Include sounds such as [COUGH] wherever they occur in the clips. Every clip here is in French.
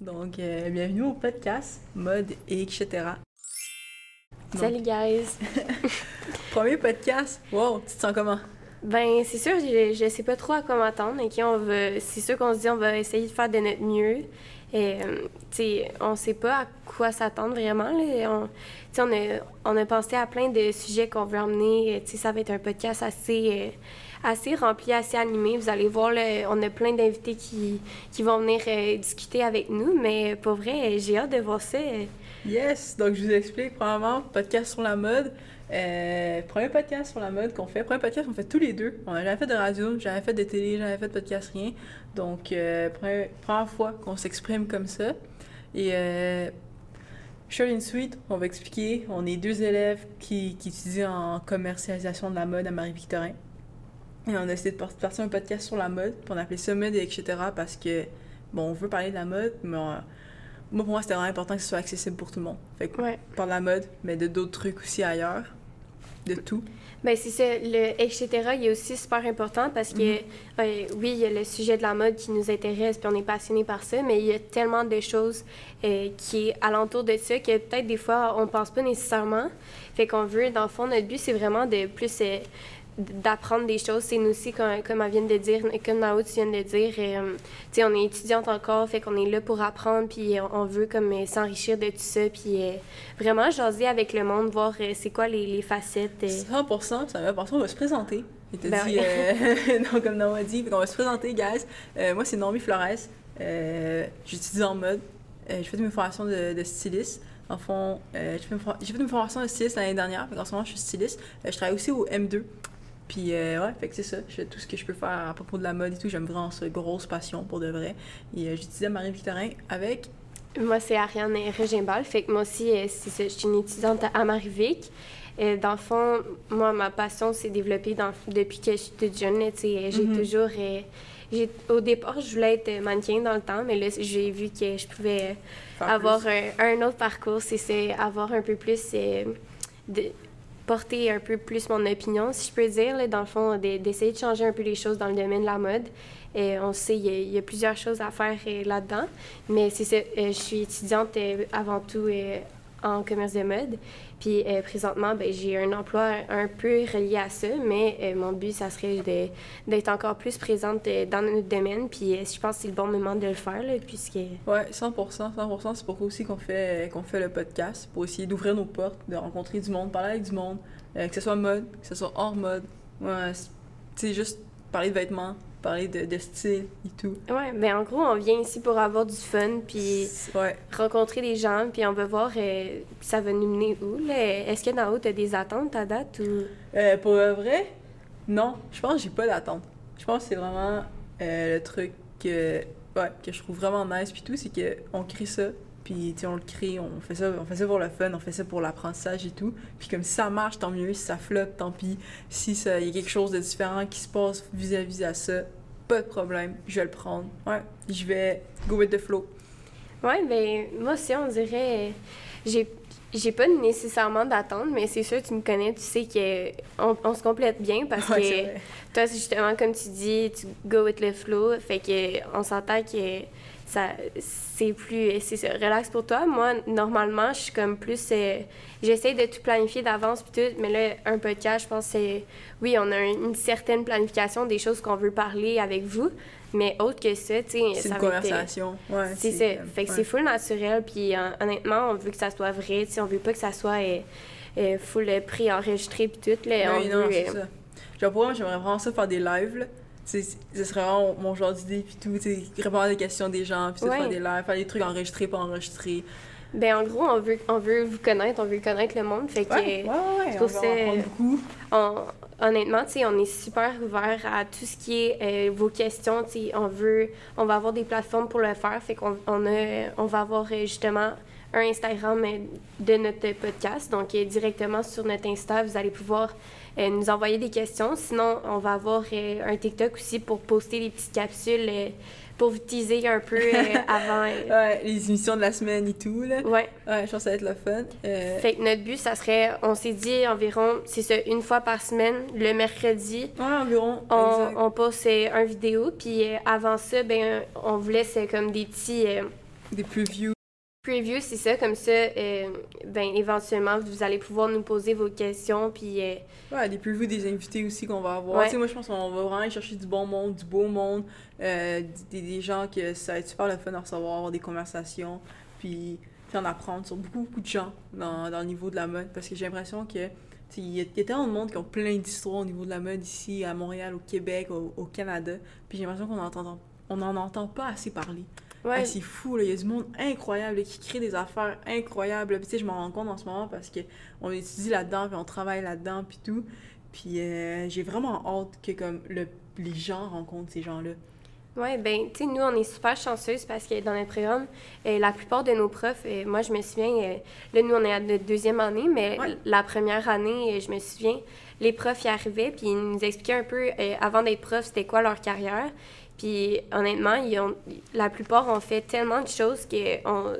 Donc, euh, bienvenue au podcast Mode et etc. Donc, Salut guys! [LAUGHS] Premier podcast. Wow, tu te sens comment? Ben c'est sûr, je, je sais pas trop à quoi m'attendre. ok? On va, c'est sûr qu'on se dit on va essayer de faire de notre mieux. Et, euh, tu sais, on sait pas à quoi s'attendre vraiment. Là. On, on, a, on a pensé à plein de sujets qu'on veut emmener. Tu sais, ça va être un podcast assez, euh, assez rempli, assez animé. Vous allez voir, on a plein d'invités qui, qui vont venir euh, discuter avec nous. Mais pour vrai, j'ai hâte de voir ça. Yes! Donc, je vous explique. Premièrement, podcast sur la mode. Euh, premier podcast sur la mode qu'on fait. Premier podcast qu'on fait tous les deux. On n'a jamais fait de radio, jamais fait de télé, jamais fait de podcast, rien. Donc, euh, première, première fois qu'on s'exprime comme ça. Et euh, short and sweet, on va expliquer. On est deux élèves qui, qui étudient en commercialisation de la mode à Marie-Victorin. Et on a décidé de par- partir un podcast sur la mode, puis on appelé ça Mode et etc. parce que, bon, on veut parler de la mode, mais on- moi, pour moi, c'était vraiment important que ce soit accessible pour tout le monde. Fait que Ouais. on parle de la mode, mais de d'autres trucs aussi ailleurs. De tout. Ben c'est ça, le etc. il est aussi super important parce que Mhm. euh, oui, il y a le sujet de la mode qui nous intéresse puis on est passionné par ça, mais il y a tellement de choses euh, qui est alentour de ça que peut-être des fois on pense pas nécessairement. Fait qu'on veut, dans le fond, notre but c'est vraiment de plus euh, d'apprendre des choses. C'est nous aussi, comme, comme elle vient de dire, comme Nao, tu viens de dire, euh, tu sais, on est étudiante encore, fait qu'on est là pour apprendre, puis on, on veut comme euh, s'enrichir de tout ça, puis euh, vraiment jaser avec le monde, voir euh, c'est quoi les, les facettes. euh. 100%, ça va passer, on va se présenter. Il t'a Ben dit, euh, [LAUGHS] non, comme Naomi a dit, qu'on va se présenter, guys. Euh, moi, c'est Normie Flores. Euh, J'étudie en mode. Euh, j'ai fait mes formations de, de styliste. En fond, euh, j'ai fait, mes for- j'ai fait mes formations de styliste l'année dernière. En ce moment, je suis styliste. Euh, je travaille aussi au M2. Puis, euh, ouais, fait que c'est ça. Je fais tout ce que je peux faire à propos de la mode et tout. J'aime vraiment ça. Grosse passion pour de vrai. Et euh, à Marie-Victorin avec. Moi, c'est Ariane Regimbal. Fait que moi aussi, euh, je suis une étudiante à Marivic. Euh, dans le fond, moi, ma passion s'est développée dans- depuis que je suis toute jeune. là, tu sais, J'ai Mhm. toujours... euh, j'ai- au départ, je voulais être mannequin dans le temps, mais là, j'ai vu que je pouvais avoir un, un autre parcours. C'est avoir un peu plus... de, porter un peu plus mon opinion, si je peux dire, là, dans le fond, de- d'essayer de changer un peu les choses dans le domaine de la mode. Euh, on sait, il y, a- plusieurs choses à faire euh, là-dedans, mais c'est euh, je suis étudiante euh, avant tout en commerce de mode. Puis euh, présentement, ben, j'ai un emploi un peu relié à ça, mais euh, mon but, ça serait d'être encore plus présente euh, dans notre domaine. Puis je pense que c'est le bon moment de le faire, là, puisque... Ouais, 100%, 100%. C'est pourquoi aussi qu'on fait, qu'on fait le podcast, pour essayer d'ouvrir nos portes, de rencontrer du monde, parler avec du monde, que ce soit mode, que ce soit hors mode. Ouais, c'est- juste parler de vêtements, parler de, de style et tout. Ouais, ben en gros, on vient ici pour avoir du fun, puis Ouais. rencontrer des gens, puis on va voir euh, ça va nous mener où. Est-ce que dans haut, tu as des attentes à date ou... Euh, pour le vrai, non, je pense que j'ai pas d'attente. Je pense que c'est vraiment euh, le truc que, ouais, que je trouve vraiment nice puis tout, c'est que on crée ça, puis tu sais, on le crée, on fait ça, on fait ça pour le fun, on fait ça pour l'apprentissage et tout. Puis comme si ça marche, tant mieux, si ça flotte, tant pis. Si il y a quelque chose de différent qui se passe vis-à-vis à ça, pas de problème, je vais le prendre. Ouais, je vais go with the flow. Ouais, ben moi aussi, on dirait... J'ai j'ai pas nécessairement d'attente, mais c'est sûr, tu me connais, tu sais qu'on on se complète bien parce Ouais, que toi, c'est justement, comme tu dis, tu go with the flow, fait que on s'entend que ça c'est plus c'est relax pour toi moi normalement je suis comme plus euh, j'essaie de tout planifier d'avance puis tout mais là un podcast je pense que c'est oui on a une, une certaine planification des choses qu'on veut parler avec vous mais autre que ça tu sais C'est une euh, conversation. Ouais, c'est ça. Fait que ouais. c'est full naturel. Puis hon- honnêtement, on veut que ça soit vrai. Tu sais, on veut pas que ça soit euh, euh, full euh, préenregistré puis tout. Là, on Oui, non, veut, c'est euh, ça. Genre, pour moi, j'aimerais vraiment ça faire des lives, là. Ce serait vraiment mon genre d'idée, puis tout, répondre à des questions des gens, puis Ouais. faire des lives, faire des trucs enregistrés, pas enregistrés. Ben, en gros, on veut, on veut vous connaître, on veut connaître le monde. Fait que, Ouais, ouais, ouais, je on va en beaucoup. on- honnêtement, tu sais, on est super ouvert à tout ce qui est euh, vos questions. Tu sais, on veut, on va avoir des plateformes pour le faire. Fait qu'on on a, on va avoir euh, justement un Instagram de notre podcast. Donc, euh, directement sur notre Insta, vous allez pouvoir euh, nous envoyer des questions. Sinon, on va avoir euh, un TikTok aussi pour poster des petites capsules pour vous teaser un peu euh, [LAUGHS] avant. euh, Ouais, les émissions de la semaine et tout, là. ouais. Ouais, je pense que ça va être le fun. Euh, Fait que notre but, ça serait, on s'est dit environ, c'est ça, une fois par semaine, le mercredi, Ouais, environ. on, on poste un vidéo, puis avant ça, ben, on vous laisse comme des petits, Des previews. Preview, c'est ça, comme ça, euh, ben, éventuellement, vous allez pouvoir nous poser vos questions, puis... Euh, ouais, des previews des invités aussi qu'on va avoir. Moi, je pense qu'on va vraiment chercher du bon monde, du beau monde, euh, des, des, gens que ça va être super le fun à recevoir, avoir des conversations, puis, puis en apprendre sur beaucoup, beaucoup de gens dans, dans le niveau de la mode, parce que j'ai l'impression que il y, a tellement de monde qui ont plein d'histoires au niveau de la mode ici, à Montréal, au Québec, au, Canada. Puis j'ai l'impression qu'on n'en on en entend pas assez parler. Ouais. c'est fou, il y a du monde incroyable qui crée des affaires incroyables. Puis, je m'en rends compte en ce moment parce qu'on étudie là-dedans, puis on travaille là-dedans, puis tout. Puis euh, j'ai vraiment hâte que comme le, les gens rencontrent ces gens-là. Oui, ben, tu sais, nous, on est super chanceuses parce que dans notre programme, euh, la plupart de nos profs, euh, moi, je me souviens, là, nous, on est à notre deuxième année, mais la première année, je me souviens, les profs y arrivaient, puis ils nous expliquaient un peu, avant d'être profs, c'était quoi leur carrière. Puis, honnêtement, ils ont, la plupart ont fait tellement de choses qu'on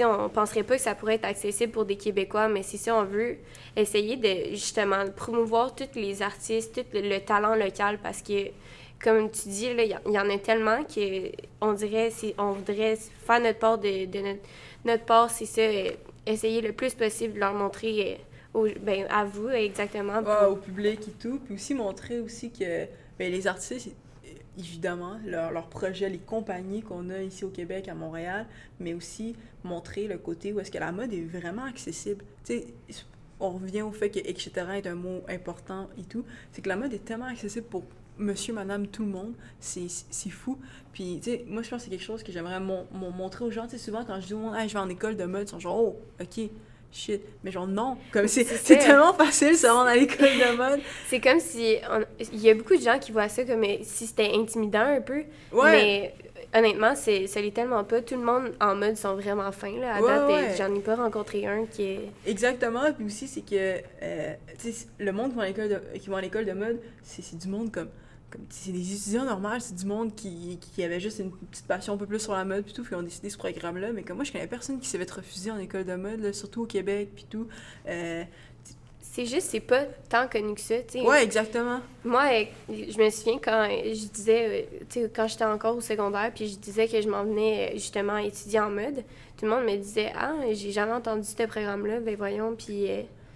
on penserait pas que ça pourrait être accessible pour des Québécois, mais si ça, on veut essayer de, justement, promouvoir tous les artistes, tout le talent local, parce que comme tu dis, il y, en a tellement qu'on dirait, on voudrait faire notre part de, notre, part, c'est ça, essayer le plus possible de leur montrer euh, au, ben, à vous exactement. au public et tout. Puis aussi montrer aussi que ben, les artistes, évidemment, leurs leur projets, les compagnies qu'on a ici au Québec, à Montréal, mais aussi montrer le côté où est-ce que la mode est vraiment accessible. Tu sais, on revient au fait que etc. est un mot important et tout. C'est que la mode est tellement accessible pour monsieur, madame, tout le monde. C'est fou. Puis, tu sais, moi, je pense que c'est quelque chose que j'aimerais montrer aux gens. Tu sais, souvent, quand je dis au monde, je vais en école de mode, ils sont genre, oh, OK, shit. Mais genre, non. Comme c'est tellement facile, ça rendre à l'école de mode. [LAUGHS] c'est comme si. Il y a beaucoup de gens qui voient ça comme si c'était intimidant un peu. Ouais. Mais honnêtement, c'est, ça l'est tellement pas. Tout le monde en mode sont vraiment fins. Là. À date, j'en ai pas rencontré un qui est. Exactement. Puis aussi, c'est que euh, le monde qui va à l'école de, qui à l'école de mode, c'est, du monde comme c'est des étudiants normaux, c'est du monde qui, qui avait juste une petite passion un peu plus sur la mode, puis tout, puis ont décidé ce programme-là. Mais comme moi, je connais personne qui s'avait refusé en école de mode, surtout au Québec, puis tout. Euh, c'est juste, c'est pas tant connu que ça, tu sais. Ouais, exactement. Moi, euh, je me souviens quand je disais, euh, tu sais, quand j'étais encore au secondaire, puis je disais que je m'en venais justement étudier en mode, tout le monde me disait Ah, j'ai jamais entendu ce programme-là, ben voyons, puis.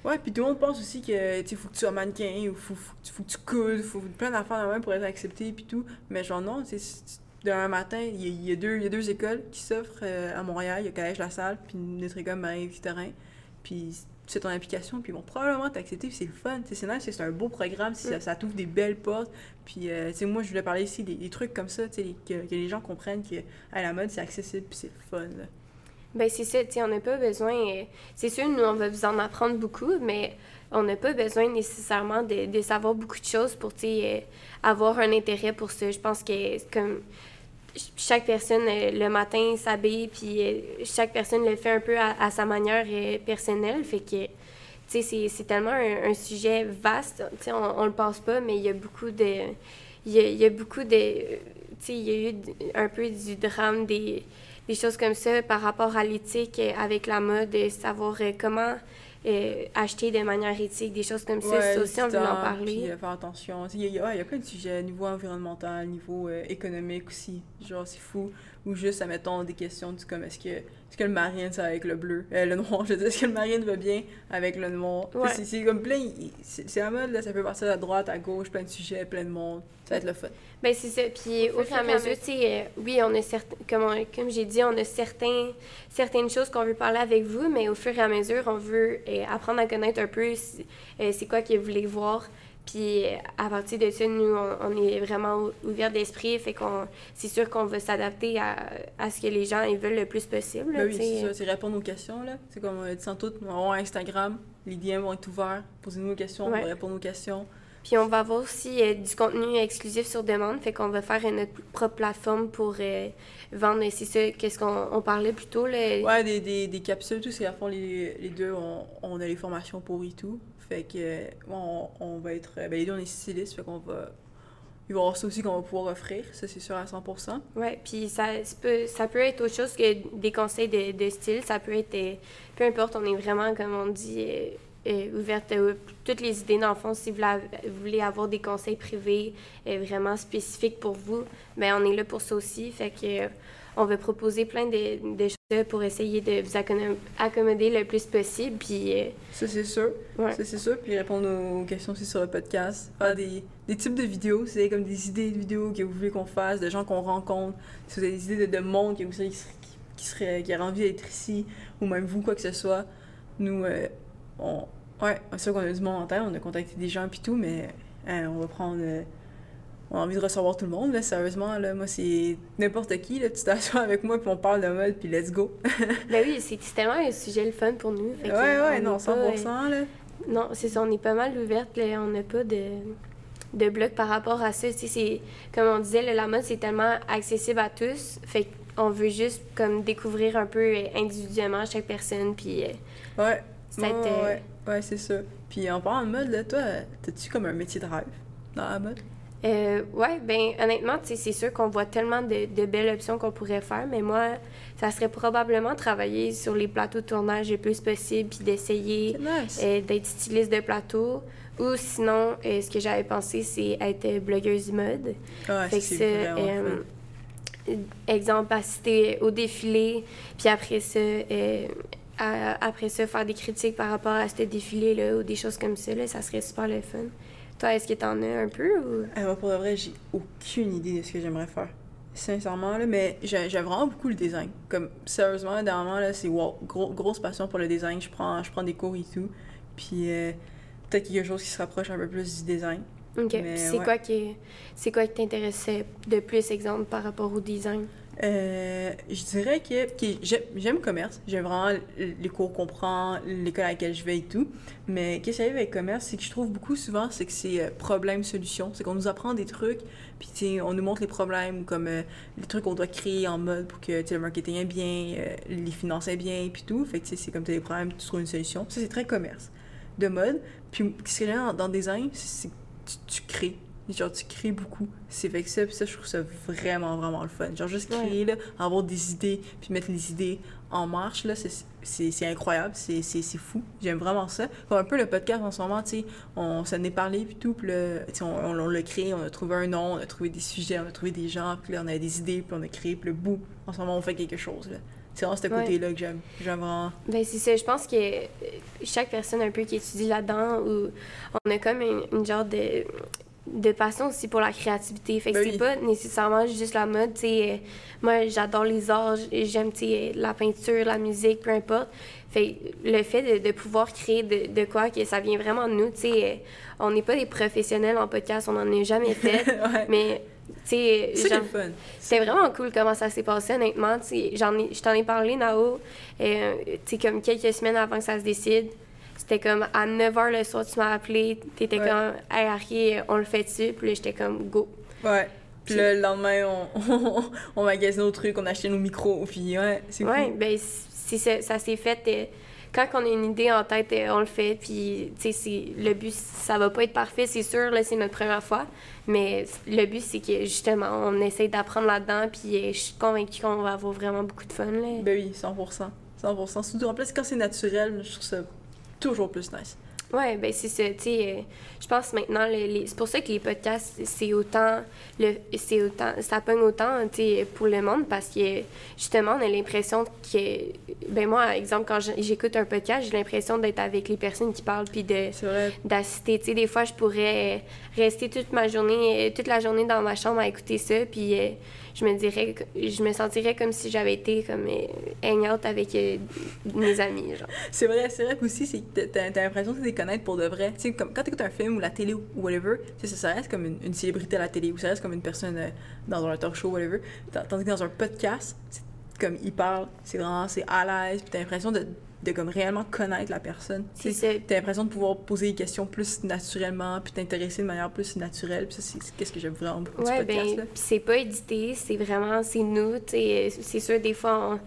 Ouais, puis tout le monde pense aussi que tu faut que tu sois mannequin ou faut, faut, faut que tu coules, faut plein d'affaires même pour être accepté puis tout. Mais genre non, c'est d'un matin, il y, a, deux, il y a deux écoles qui s'offrent euh, à Montréal, il y a Collège La Salle puis notre école marie terrain Puis tu fais ton application, puis ils vont probablement t'accepter, puis c'est le fun. C'est nice, c'est un beau programme, ça, ça t'ouvre des belles portes. Puis, euh, tu sais, moi, je voulais parler ici des, trucs comme ça, tu sais, que, que, les gens comprennent que à la mode, c'est accessible, puis c'est le fun. Là. Ben c'est ça, on n'a pas besoin. Euh, c'est sûr, nous, on va vous en apprendre beaucoup, mais on n'a pas besoin nécessairement de, de, savoir beaucoup de choses pour, euh, avoir un intérêt pour ça. Je pense que comme chaque personne euh, le matin s'habille, puis chaque personne le fait un peu à, sa manière personnelle, fait que c'est tellement un, sujet vaste, tu sais, on, on le pense pas, mais il y a beaucoup de... Il y a, y a beaucoup de... Il y a eu un peu du drame des des choses comme ça par rapport à l'éthique euh, avec la mode, savoir euh, comment euh, acheter de manière éthique, des choses comme ça. ça aussi, on veut en parler. faire attention. Il y, a, il y a plein de sujets, niveau environnemental, niveau économique aussi. Genre, c'est fou. Ou juste, admettons, des questions du comme est-ce que, est que le marine, ça avec le bleu, le noir, [LAUGHS] je veux dire, est-ce que le marine va bien avec le noir? C'est comme plein, c'est la mode, là, ça peut partir à droite, à gauche, plein de sujets, plein de monde. Ça va être le fun. Ben c'est ça. Puis au fur et à mesure, tu sais, euh, oui, on a certains, comme, comme j'ai dit, on a certains, certaines choses qu'on veut parler avec vous, mais au fur et à mesure, on veut euh, apprendre à connaître un peu euh, c'est quoi que vous voulez voir. Puis à partir de ça, nous, on, est vraiment ouvert d'esprit, fait qu'on, c'est sûr qu'on va s'adapter à, à, ce que les gens ils veulent le plus possible. Ben oui, c'est ça, c'est répondre aux questions là. C'est comme on dit sans tout, on va Instagram, les DM vont être ouverts, posez-nous des questions, on va répondre aux questions. Puis on va avoir aussi euh, du contenu exclusif sur demande, fait qu'on va faire notre propre plateforme pour euh, vendre, c'est ça, qu'est-ce qu'on parlait plus tôt. Là. Ouais, des, des, des capsules, tout, c'est à fond les, les deux, on, on, a les formations pour et tout. Fait que, on, on va être, ben les deux, on est stylistes, fait qu'on va il va y avoir ça aussi qu'on va pouvoir offrir, ça c'est sûr à 100%. Oui, puis ça, peut, ça peut être autre chose que des conseils de, de style, ça peut être, euh, peu importe, on est vraiment, comme on dit, ouverte à toutes les idées. Dans le fond, si vous, voulez avoir des conseils privés euh, vraiment spécifiques pour vous, ben on est là pour ça aussi. Fait que on va proposer plein de, de choses pour essayer de vous accommoder le plus possible. Puis, euh, ça, c'est sûr. Ça, c'est sûr. Puis répondre aux questions aussi sur le podcast. Faire des, des types de vidéos. C'est comme des idées de vidéos que vous voulez qu'on fasse, de gens qu'on rencontre. Si vous avez des idées de, monde que vous qui, qui, serait, qui aurait envie d'être ici, ou même vous, quoi que ce soit, nous, euh, on. Ouais, c'est sûr qu'on a du monde en tête. On a contacté des gens, puis tout, mais hein, on va prendre. Euh, on a envie de recevoir tout le monde, là, sérieusement, là, moi, c'est n'importe qui, là, tu t'assois avec moi, puis on parle de mode, puis let's go. [LAUGHS] ben oui, c'est tellement un sujet le fun pour nous. ouais, ouais, non, 100%, là. Non, c'est ça, on est pas mal ouverte, là, on n'a pas de, de bloc par rapport à ça, comme on disait, la mode, c'est tellement accessible à tous, fait qu'on veut juste, comme, découvrir un peu individuellement chaque personne, puis... Euh, ouais, ouais, ouais, ouais c'est ça. Puis en parlant de mode, là, toi, t'as-tu comme un métier de rêve dans la mode? Euh, ouais, ben honnêtement, c'est sûr qu'on voit tellement de, de belles options qu'on pourrait faire, mais moi, ça serait probablement travailler sur les plateaux de tournage le plus possible, puis d'essayer euh, d'être styliste de plateau. Ou sinon, euh, ce que j'avais pensé, c'est être blogueuse mode. Ah, fait que c'est euh, exemple, assister au défilé, puis après ça, après ça, faire des critiques par rapport à ce défilé-là ou des choses comme ça, là, ça serait super le fun. Toi, est-ce que t'en as un peu ou? Euh, moi, pour de vrai, j'ai aucune idée de ce que j'aimerais faire. Sincèrement, là, mais j'ai vraiment beaucoup le design. Comme, sérieusement, dernièrement, là, c'est wow, grosse passion pour le design. Je prends, je prends des cours et tout. Puis, euh, peut-être quelque chose qui se rapproche un peu plus du design. OK. C'est quoi qui c'est quoi qui t'intéressait de plus, exemple, par rapport au design? Euh, je dirais que, j'aime le commerce. J'aime vraiment les cours qu'on prend, l'école à laquelle je vais et tout. Mais qu'est-ce qui arrive avec le commerce, c'est que je trouve beaucoup souvent, c'est que c'est euh, problème-solution. C'est qu'on nous apprend des trucs, puis on nous montre les problèmes, comme euh, les trucs qu'on doit créer en mode pour que le marketing est bien, les finances est bien, puis tout. Fait que c'est comme tu as des problèmes, tu trouves une solution. Ça, c'est très commerce de mode. Puis ce que j'aime dans, le design, c'est tu crées Genre, tu crées beaucoup. C'est fait que ça, puis ça, je trouve ça vraiment, vraiment le fun. Genre, juste créer, là, avoir des idées, puis mettre les idées en marche, là, c'est incroyable, c'est fou. J'aime vraiment ça. Comme un peu le podcast en ce moment, tu sais, on s'en est parlé, puis tout, puis là, on, on, on l'a créé, on a trouvé un nom, on a trouvé des sujets, on a trouvé des gens, puis là, on a des idées, puis on a créé, puis le bout, en ce moment, on fait quelque chose, là. C'est vraiment ce côté-là que j'aime. J'aime vraiment. Ben, c'est ça. Je pense que chaque personne un peu qui étudie là-dedans, ou on a comme une genre de de passion aussi pour la créativité. Fait que ben c'est pas nécessairement juste la mode, euh, moi, j'adore les arts, j'aime, la peinture, la musique, peu importe. Fait le fait de, pouvoir créer de, de, quoi, que ça vient vraiment de nous, tu sais, euh, on n'est pas des professionnels en podcast, on n'en a jamais [LAUGHS] fait, mais... C'est vraiment cool comment ça s'est passé, honnêtement. J'en ai, je t'en ai parlé, Nao, euh, comme quelques semaines avant que ça se décide. C'était comme à 9h le soir, tu m'as appelé, t'étais étais comme, hey, Harry, on le fait-tu? Puis là, j'étais comme, go. Ouais. Puis, le lendemain, on, [LAUGHS] on, magasinait nos trucs, on achetait nos micros, puis ouais, c'est Ouais, ben, ça, ça s'est fait. Quand on a une idée en tête, euh, on le fait. Puis, tu sais, le but, ça va pas être parfait, c'est sûr, là, c'est notre première fois. Mais le but, c'est que justement, on essaie d'apprendre là-dedans. Puis, euh, je suis convaincue qu'on va avoir vraiment beaucoup de fun. Là. Ben oui, 100 100 Surtout en plus, quand c'est naturel, je trouve ça toujours plus nice. Ouais, ben c'est ça. Tu sais, euh, je pense maintenant, les, c'est pour ça que les podcasts, c'est autant, le, c'est autant, ça pogne autant, tu sais, pour le monde parce que justement, on a l'impression que, ben moi, exemple, quand j'écoute un podcast, j'ai l'impression d'être avec les personnes qui parlent puis de, d'assister. Tu sais, des fois, je pourrais rester toute ma journée, toute la journée dans ma chambre à écouter ça, puis euh, je me dirais, je me sentirais comme si j'avais été comme euh, hang out avec euh, mes amis, genre. C'est vrai, c'est vrai aussi, c'est t'as, t'as l'impression de les connaître pour de vrai. Tu sais, comme quand t'écoutes un film ou la télé ou whatever, ça, ça reste comme une, célébrité à la télé ou ça reste comme une personne euh, dans un talk show, whatever. Tandis que dans un podcast, c'est comme il parle, c'est vraiment, c'est à l'aise, puis t'as l'impression de de comme réellement connaître la personne. Tu as l'impression de pouvoir poser des questions plus naturellement, puis t'intéresser de manière plus naturelle. Puis ça, c'est qu'est-ce que j'aime vraiment beaucoup ouais, du podcast. Ben, c'est pas édité, c'est vraiment, c'est nous. C'est sûr, des fois, on,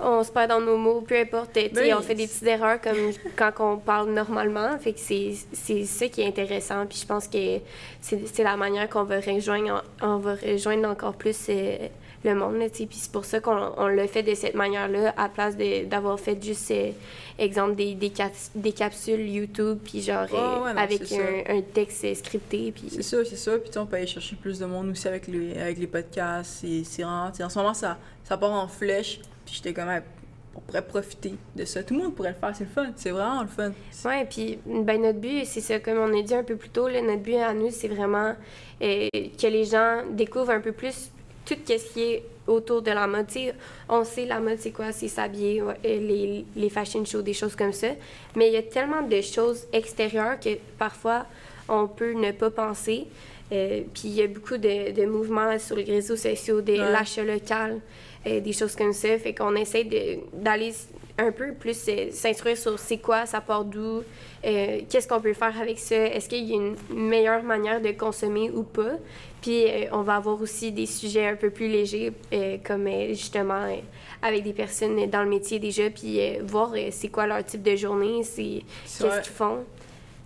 se perd dans nos mots, peu importe. Ben on fait des petites erreurs comme [LAUGHS] quand on parle normalement. Fait que c'est ça qui est intéressant. Puis je pense que c'est la manière qu'on va rejoindre, on va rejoindre encore plus euh, le monde. Là, puis c'est pour ça qu'on on le fait de cette manière-là, à place d'avoir fait juste, euh, exemple, des, des, des, capsules YouTube, puis genre euh, avec un, un, texte scripté. Puis... C'est ça, c'est ça. Puis on peut aller chercher plus de monde aussi avec les, avec les podcasts. C'est vraiment, en ce moment, ça, ça part en flèche. Puis j'étais comme, on pourrait profiter de ça. Tout le monde pourrait le faire, c'est le fun. C'est vraiment le fun. Oui, puis ben, notre but, c'est ça, comme on a dit un peu plus tôt, là, notre but à nous, c'est vraiment euh, que les gens découvrent un peu plus tout ce qui est autour de la mode. on sait la mode, c'est quoi? C'est s'habiller, les, les fashion shows, des choses comme ça. Mais il y a tellement de choses extérieures que parfois, on peut ne pas penser. Euh, puis il y a beaucoup de, de, mouvements sur les réseaux sociaux, de l'achat local, euh, des choses comme ça. Fait qu'on essaie d'aller un peu plus euh, s'instruire sur c'est quoi, ça part d'où, qu'est-ce qu'on peut faire avec ça, est-ce qu'il y a une meilleure manière de consommer ou pas. Puis on va avoir aussi des sujets un peu plus légers, comme justement avec des personnes dans le métier déjà, puis voir c'est quoi leur type de journée, c'est qu'est-ce qu'ils font.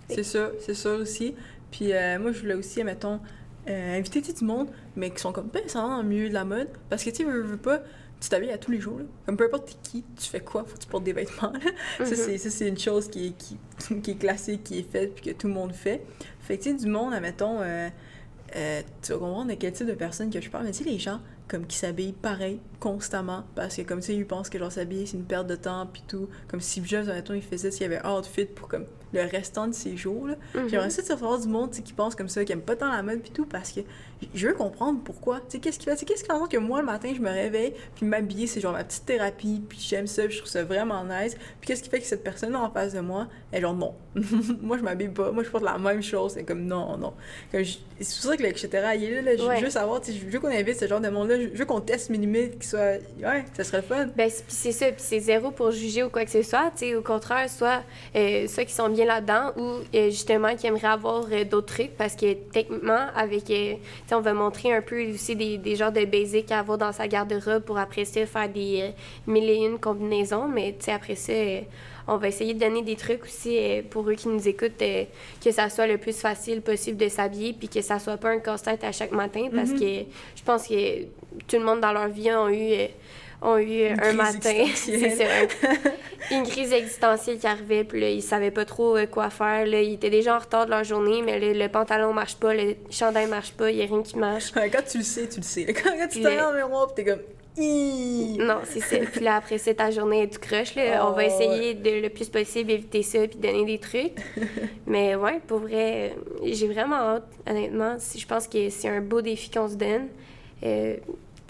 C'est ça, c'est ça aussi. Puis euh, moi, je voulais aussi, mettons, euh, inviter du monde, mais qui sont comme pas nécessairement dans le milieu de la mode. Parce que, tu sais, veux, pas, tu t'habilles à tous les jours. Là. Comme peu importe qui, tu fais quoi, faut que tu portes des vêtements. Ça, c'est, ça, c'est une chose qui est, qui, [LAUGHS] qui, est classique, qui est faite, puis que tout le monde fait. Fait que, tu sais, du monde, admettons, euh, euh, tu vas comprendre de quel type de personne que je parle. Mais tu sais, les gens, comme qui s'habillent pareil constamment parce que comme tu sais ils pensent que genre s'habiller c'est une perte de temps puis tout comme si Jobs honnêtement il faisait s'il y avait un outfit pour comme le restant de ses jours là mm-hmm. j'aimerais ça de savoir du monde qui pense comme ça qui aime pas tant la mode puis tout parce que je veux comprendre pourquoi tu sais qu'est-ce qui fait qu'est-ce qui fait que moi le matin je me réveille puis m'habiller c'est genre ma petite thérapie puis j'aime ça je trouve ça vraiment nice puis qu'est-ce qui fait que cette personne là en face de moi est genre non [LAUGHS] moi je m'habille pas moi je porte la même chose c'est comme non non c'est pour ça que etc il est là, je veux savoir je veux qu'on invite ce genre de monde là je veux qu'on teste mes limites, qui soit. Ouais, ça serait fun. Ben, c'est ça, puis c'est zéro pour juger ou quoi que ce soit. Tu sais, au contraire, soit euh, ceux qui sont bien là-dedans ou euh, justement qui aimeraient avoir euh, d'autres trucs parce que techniquement, avec. On va montrer un peu aussi des, des genres de basics à avoir dans sa garde-robe pour après ça faire des mille et une combinaisons, mais après ça on va essayer de donner des trucs aussi euh, pour eux qui nous écoutent, euh, que ça soit le plus facile possible de s'habiller, puis que ça soit pas un casse-tête à chaque matin, parce mhm. que je pense que tout le monde dans leur vie a eu euh, ont eu un matin, [LAUGHS] une crise existentielle qui arrivait, puis là, ils savaient pas trop quoi faire. Là, ils étaient déjà en retard de leur journée, mais le pantalon marche pas, le chandail marche pas, il y a rien qui marche. quand tu le sais, tu le sais. [LAUGHS] Quand, tu te regardes dans le miroir, t'es comme non, c'est ça. Puis là, après ça, ta journée est du crush. Là. on va oh, essayer de le plus possible éviter ça puis donner des trucs. [LAUGHS] Mais ouais, pour vrai, euh, j'ai vraiment hâte, honnêtement. Je pense que c'est un beau défi qu'on se donne. Euh,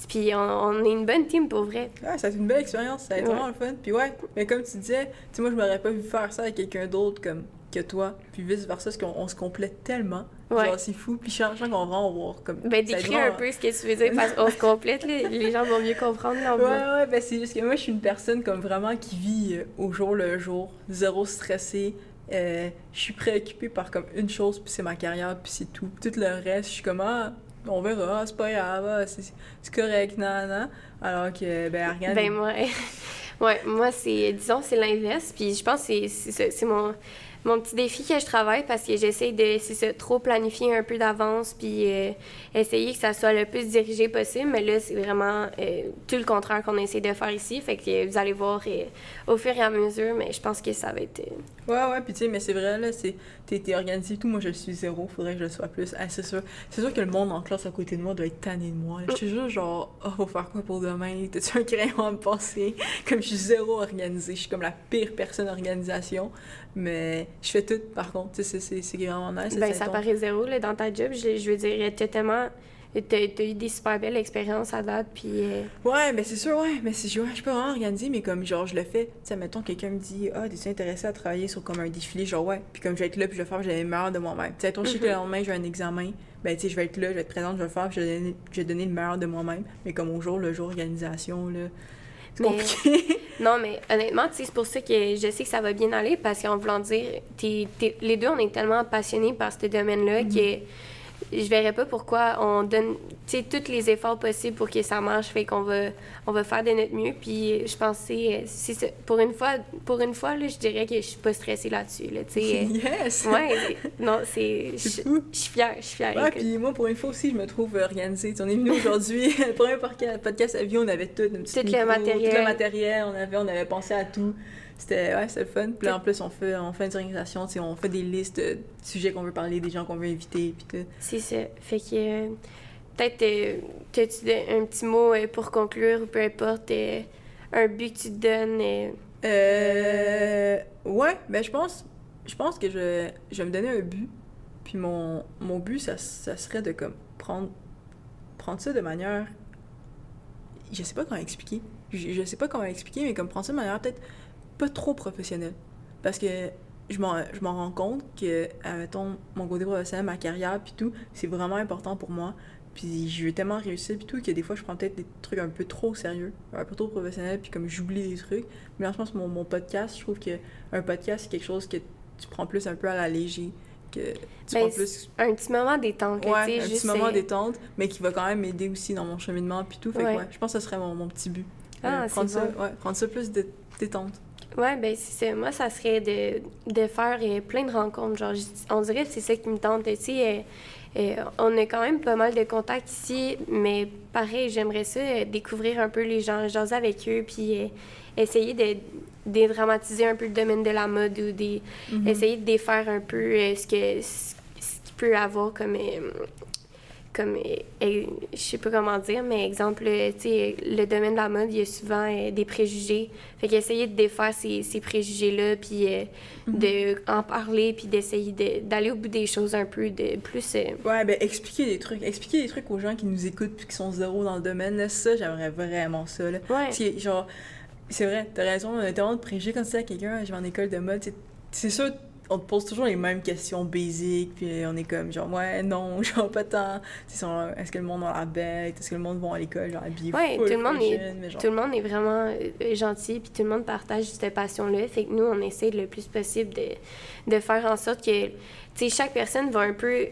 puis on, est une bonne team pour vrai. Ouais, ça a été une belle expérience. Ça a été vraiment le fun. Puis ouais, mais comme tu disais, tu sais, moi, je m'aurais pas vu faire ça avec quelqu'un d'autre comme que toi, puis vice-versa, parce qu'on se complète tellement. Ouais. Genre, c'est fou. Puis chaque fois qu'on va en voir comme. Ben, décris un peu ce que tu veux dire, parce qu'on se complète, les gens vont mieux comprendre. Là, ouais, ouais, ben, c'est juste que moi, je suis une personne comme vraiment qui vit euh, au jour le jour, zéro stressé. Euh, je suis préoccupée par comme une chose, puis c'est ma carrière, puis c'est tout. Tout le reste, je suis comme, ah, on verra, c'est pas grave, ah, c'est correct, nan, nan. Alors que, ben, regarde. Ben, moi, [LAUGHS] ouais, moi, c'est, disons, c'est l'inverse, puis je pense que c'est mon mon petit défi que je travaille parce que j'essaie de c'est trop planifier un peu d'avance puis euh, essayer que ça soit le plus dirigé possible. Mais là, c'est vraiment euh, tout le contraire qu'on essaie de faire ici. Fait que vous allez voir euh, au fur et à mesure, mais je pense que ça va être. Ouais, ouais, puis tu sais, mais c'est vrai, là, c'est. T'es organisé tout. Moi, je suis zéro. Faudrait que je le sois plus. Ah, c'est sûr. C'est sûr que le monde en classe à côté de moi doit être tanné de moi. Je suis juste genre, oh, faut faire quoi pour demain? T'as-tu [LAUGHS] un crayon à me passer? Comme je suis zéro organisé. Je suis comme la pire personne organisation. Mais je fais tout, par contre. C'est vraiment nice. Ben, ça paraît zéro là, dans ta job. Je, je veux dire, t'as tellement. T'as as eu des super belles expériences à date, puis... Euh, ouais, mais c'est sûr, ouais. Mais je, je peux vraiment organiser, mais comme, genre, je le fais. Tu sais, mettons, quelqu'un me dit « Ah, t'es-tu intéressé à travailler sur comme un défilé? » Genre, ouais. Puis comme je vais être là, puis je vais faire, j'ai le meilleur de moi-même. Tu sais, ton mm le lendemain, j'ai un examen. Ben, tu sais, je vais être là, je vais être présente, je vais le faire, puis je vais donner, je vais donner le meilleur de moi-même. Mais comme au jour, le jour, organisation, là... C'est compliqué. [LAUGHS] non, mais honnêtement, c'est pour ça que je sais que ça va bien aller parce qu'en voulant dire, les deux, on est tellement passionnés par ce domaine-là mm-hmm. que je verrais pas pourquoi on donne tous les efforts possibles pour que ça marche. Fait qu'on va, on va faire de notre mieux. Puis je pensais, si pour une fois, pour une fois là, je dirais que je suis pas stressée là-dessus. Là, tu sais. [LAUGHS] Yes! ouais, non, c'est. [LAUGHS] Je suis fière, je suis fière. Ouais, puis moi, pour une fois aussi, je me trouve organisée. Tu sais, on est venu aujourd'hui, [LAUGHS] le premier podca- podcast à vie, on avait tout, notre petit Tout le matériel. Tout le matériel, on avait, on avait pensé à tout. C'était ouais, le fun. Puis là, en plus, on fait, on fait une organisation, on fait des listes de sujets qu'on veut parler, des gens qu'on veut inviter, puis tout. C'est Fait que euh, peut-être euh, t'as-tu de- un petit mot euh, pour conclure ou peu importe un but que tu te donnes. Euh, ouais, ben je pense, je pense que je, je vais me donner un but. Puis mon, mon but, ça, ça serait de comme prendre, prendre ça de manière. Je sais pas comment expliquer. Je, je sais pas comment expliquer, mais comme prendre ça de manière peut-être pas trop professionnelle. Parce que je m'en rends compte que, admettons, mon côté professionnel, ma carrière, puis tout, c'est vraiment important pour moi. Puis je veux tellement réussir, puis tout, que des fois, je prends peut-être des trucs un peu trop sérieux, un peu trop professionnels, puis comme j'oublie des trucs. Mais là, je pense que mon, mon podcast, je trouve que un podcast, c'est quelque chose que tu prends plus un peu à la léger, que tu Ben, prends plus... un petit moment détente. Ouais, tu sais, un juste, petit moment euh, détente, mais qui va quand même m'aider aussi dans mon cheminement, puis tout. Fait que Ouais. ouais, je pense que ce serait mon, mon petit but. Ah, Euh, prendre ça, bon. ouais, prendre ça plus dé- détente. Ouais, ben c'est. Moi, ça serait de, de faire euh, plein de rencontres. Genre, on dirait que c'est ça qui me tente. Tu sais, euh, euh, on a quand même pas mal de contacts ici, mais pareil, j'aimerais ça, euh, découvrir un peu les gens, jaser avec eux, puis essayer de dédramatiser un peu le domaine de la mode ou des, Mhm. essayer de défaire un peu ce que ce, ce qu'il peut avoir comme comme je sais pas comment dire mais exemple tu sais le domaine de la mode il y a souvent euh, des préjugés fait qu'essayer de défaire ces, ces préjugés là puis euh, Mhm. de en parler puis d'essayer de- d'aller au bout des choses un peu de plus euh, Ouais, ben expliquer des trucs. Expliquer des trucs aux gens qui nous écoutent puis qui sont zéro dans le domaine, là, ça, j'aimerais vraiment ça, là. ouais Parce que, genre, c'est vrai, t'as raison, on a tellement de préjugés quand tu dis à quelqu'un, je vais en école de mode, c'est- c'est sûr, on te pose toujours les mêmes questions basiques, puis on est comme, genre, ouais, non, [LAUGHS] genre, pas tant. Est-ce que le monde a la bête? Est-ce que le monde va à l'école, genre, habillé Ouais, full tout le monde est- fashion? Mais genre, tout le monde est vraiment euh, gentil, puis tout le monde partage cette passion-là. Fait que nous, on essaie le plus possible de, de faire en sorte que, tu sais, chaque personne va un peu... euh,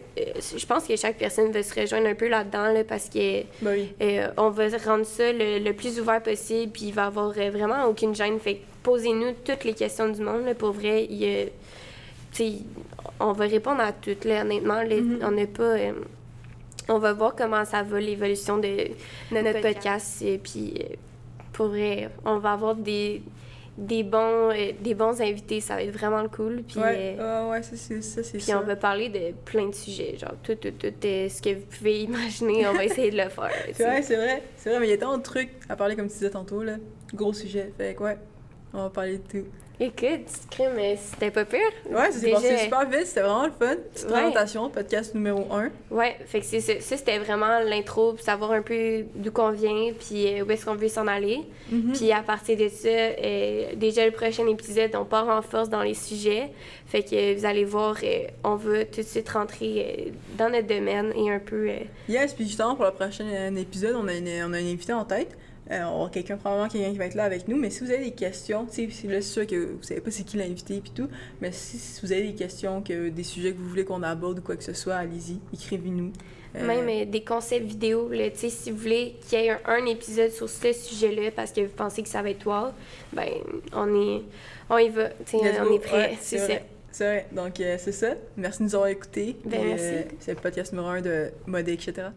je pense que chaque personne va se rejoindre un peu là-dedans, là, parce que bah oui. euh, on va rendre ça le, le plus ouvert possible, puis il va avoir euh, vraiment aucune gêne. Fait que posez-nous toutes les questions du monde, là, pour vrai. Il y a- sais, on va répondre à toutes, là, honnêtement. là. Mhm. On n'est pas... euh, on va voir comment ça va, l'évolution de, de notre podcast. et puis, euh, pour vrai, on va avoir des, des, bons, euh, des bons invités. Ça va être vraiment le cool. Puis, ouais, euh, ouais, ouais, ça, c'est ça, c'est puis ça. on va parler de plein de sujets. Genre, tout, tout, tout ce que vous pouvez imaginer, on va essayer de le faire. [LAUGHS] tu C'est vrai, c'est vrai, c'est vrai, mais il y a tellement de trucs à parler, comme tu disais tantôt, là. Gros sujet, fait que, ouais, on va parler de tout. Écoute, crime, mais c'était pas pire. Ouais, ça s'est Déjà- passé super vite, c'était vraiment le fun. Petite Ouais. présentation, podcast numéro 1. Ouais, fait que c'est ça. Ça, c'était vraiment l'intro, pour savoir un peu d'où qu'on vient, puis euh, où est-ce qu'on veut s'en aller. Mhm. Puis à partir de ça, euh, déjà le prochain épisode, on part en force dans les sujets. Fait que euh, vous allez voir, euh, on va tout de suite rentrer euh, dans notre domaine et un peu. Yes, puis justement, pour le prochain épisode, on a une, on a une invitée en tête. Euh, on avoir quelqu'un, probablement quelqu'un qui va être là avec nous. Mais si vous avez des questions, tu sais, c'est là, c'est sûr que vous savez pas c'est qui l'invité puis tout. Mais si, si vous avez des questions, que, des sujets que vous voulez qu'on aborde ou quoi que ce soit, allez-y, écrivez-nous. Euh, Même euh, des concepts vidéo, là, si vous voulez qu'il y ait un, un épisode sur ce sujet-là parce que vous pensez que ça va être wow, ben on est, on y va, on go. est prêt, Ouais, c'est ça. vrai. C'est vrai. Donc, euh, c'est ça. Merci de nous avoir écoutés. Ben, Et, merci. euh, c'est le podcast numéro 1 de Mode, etc.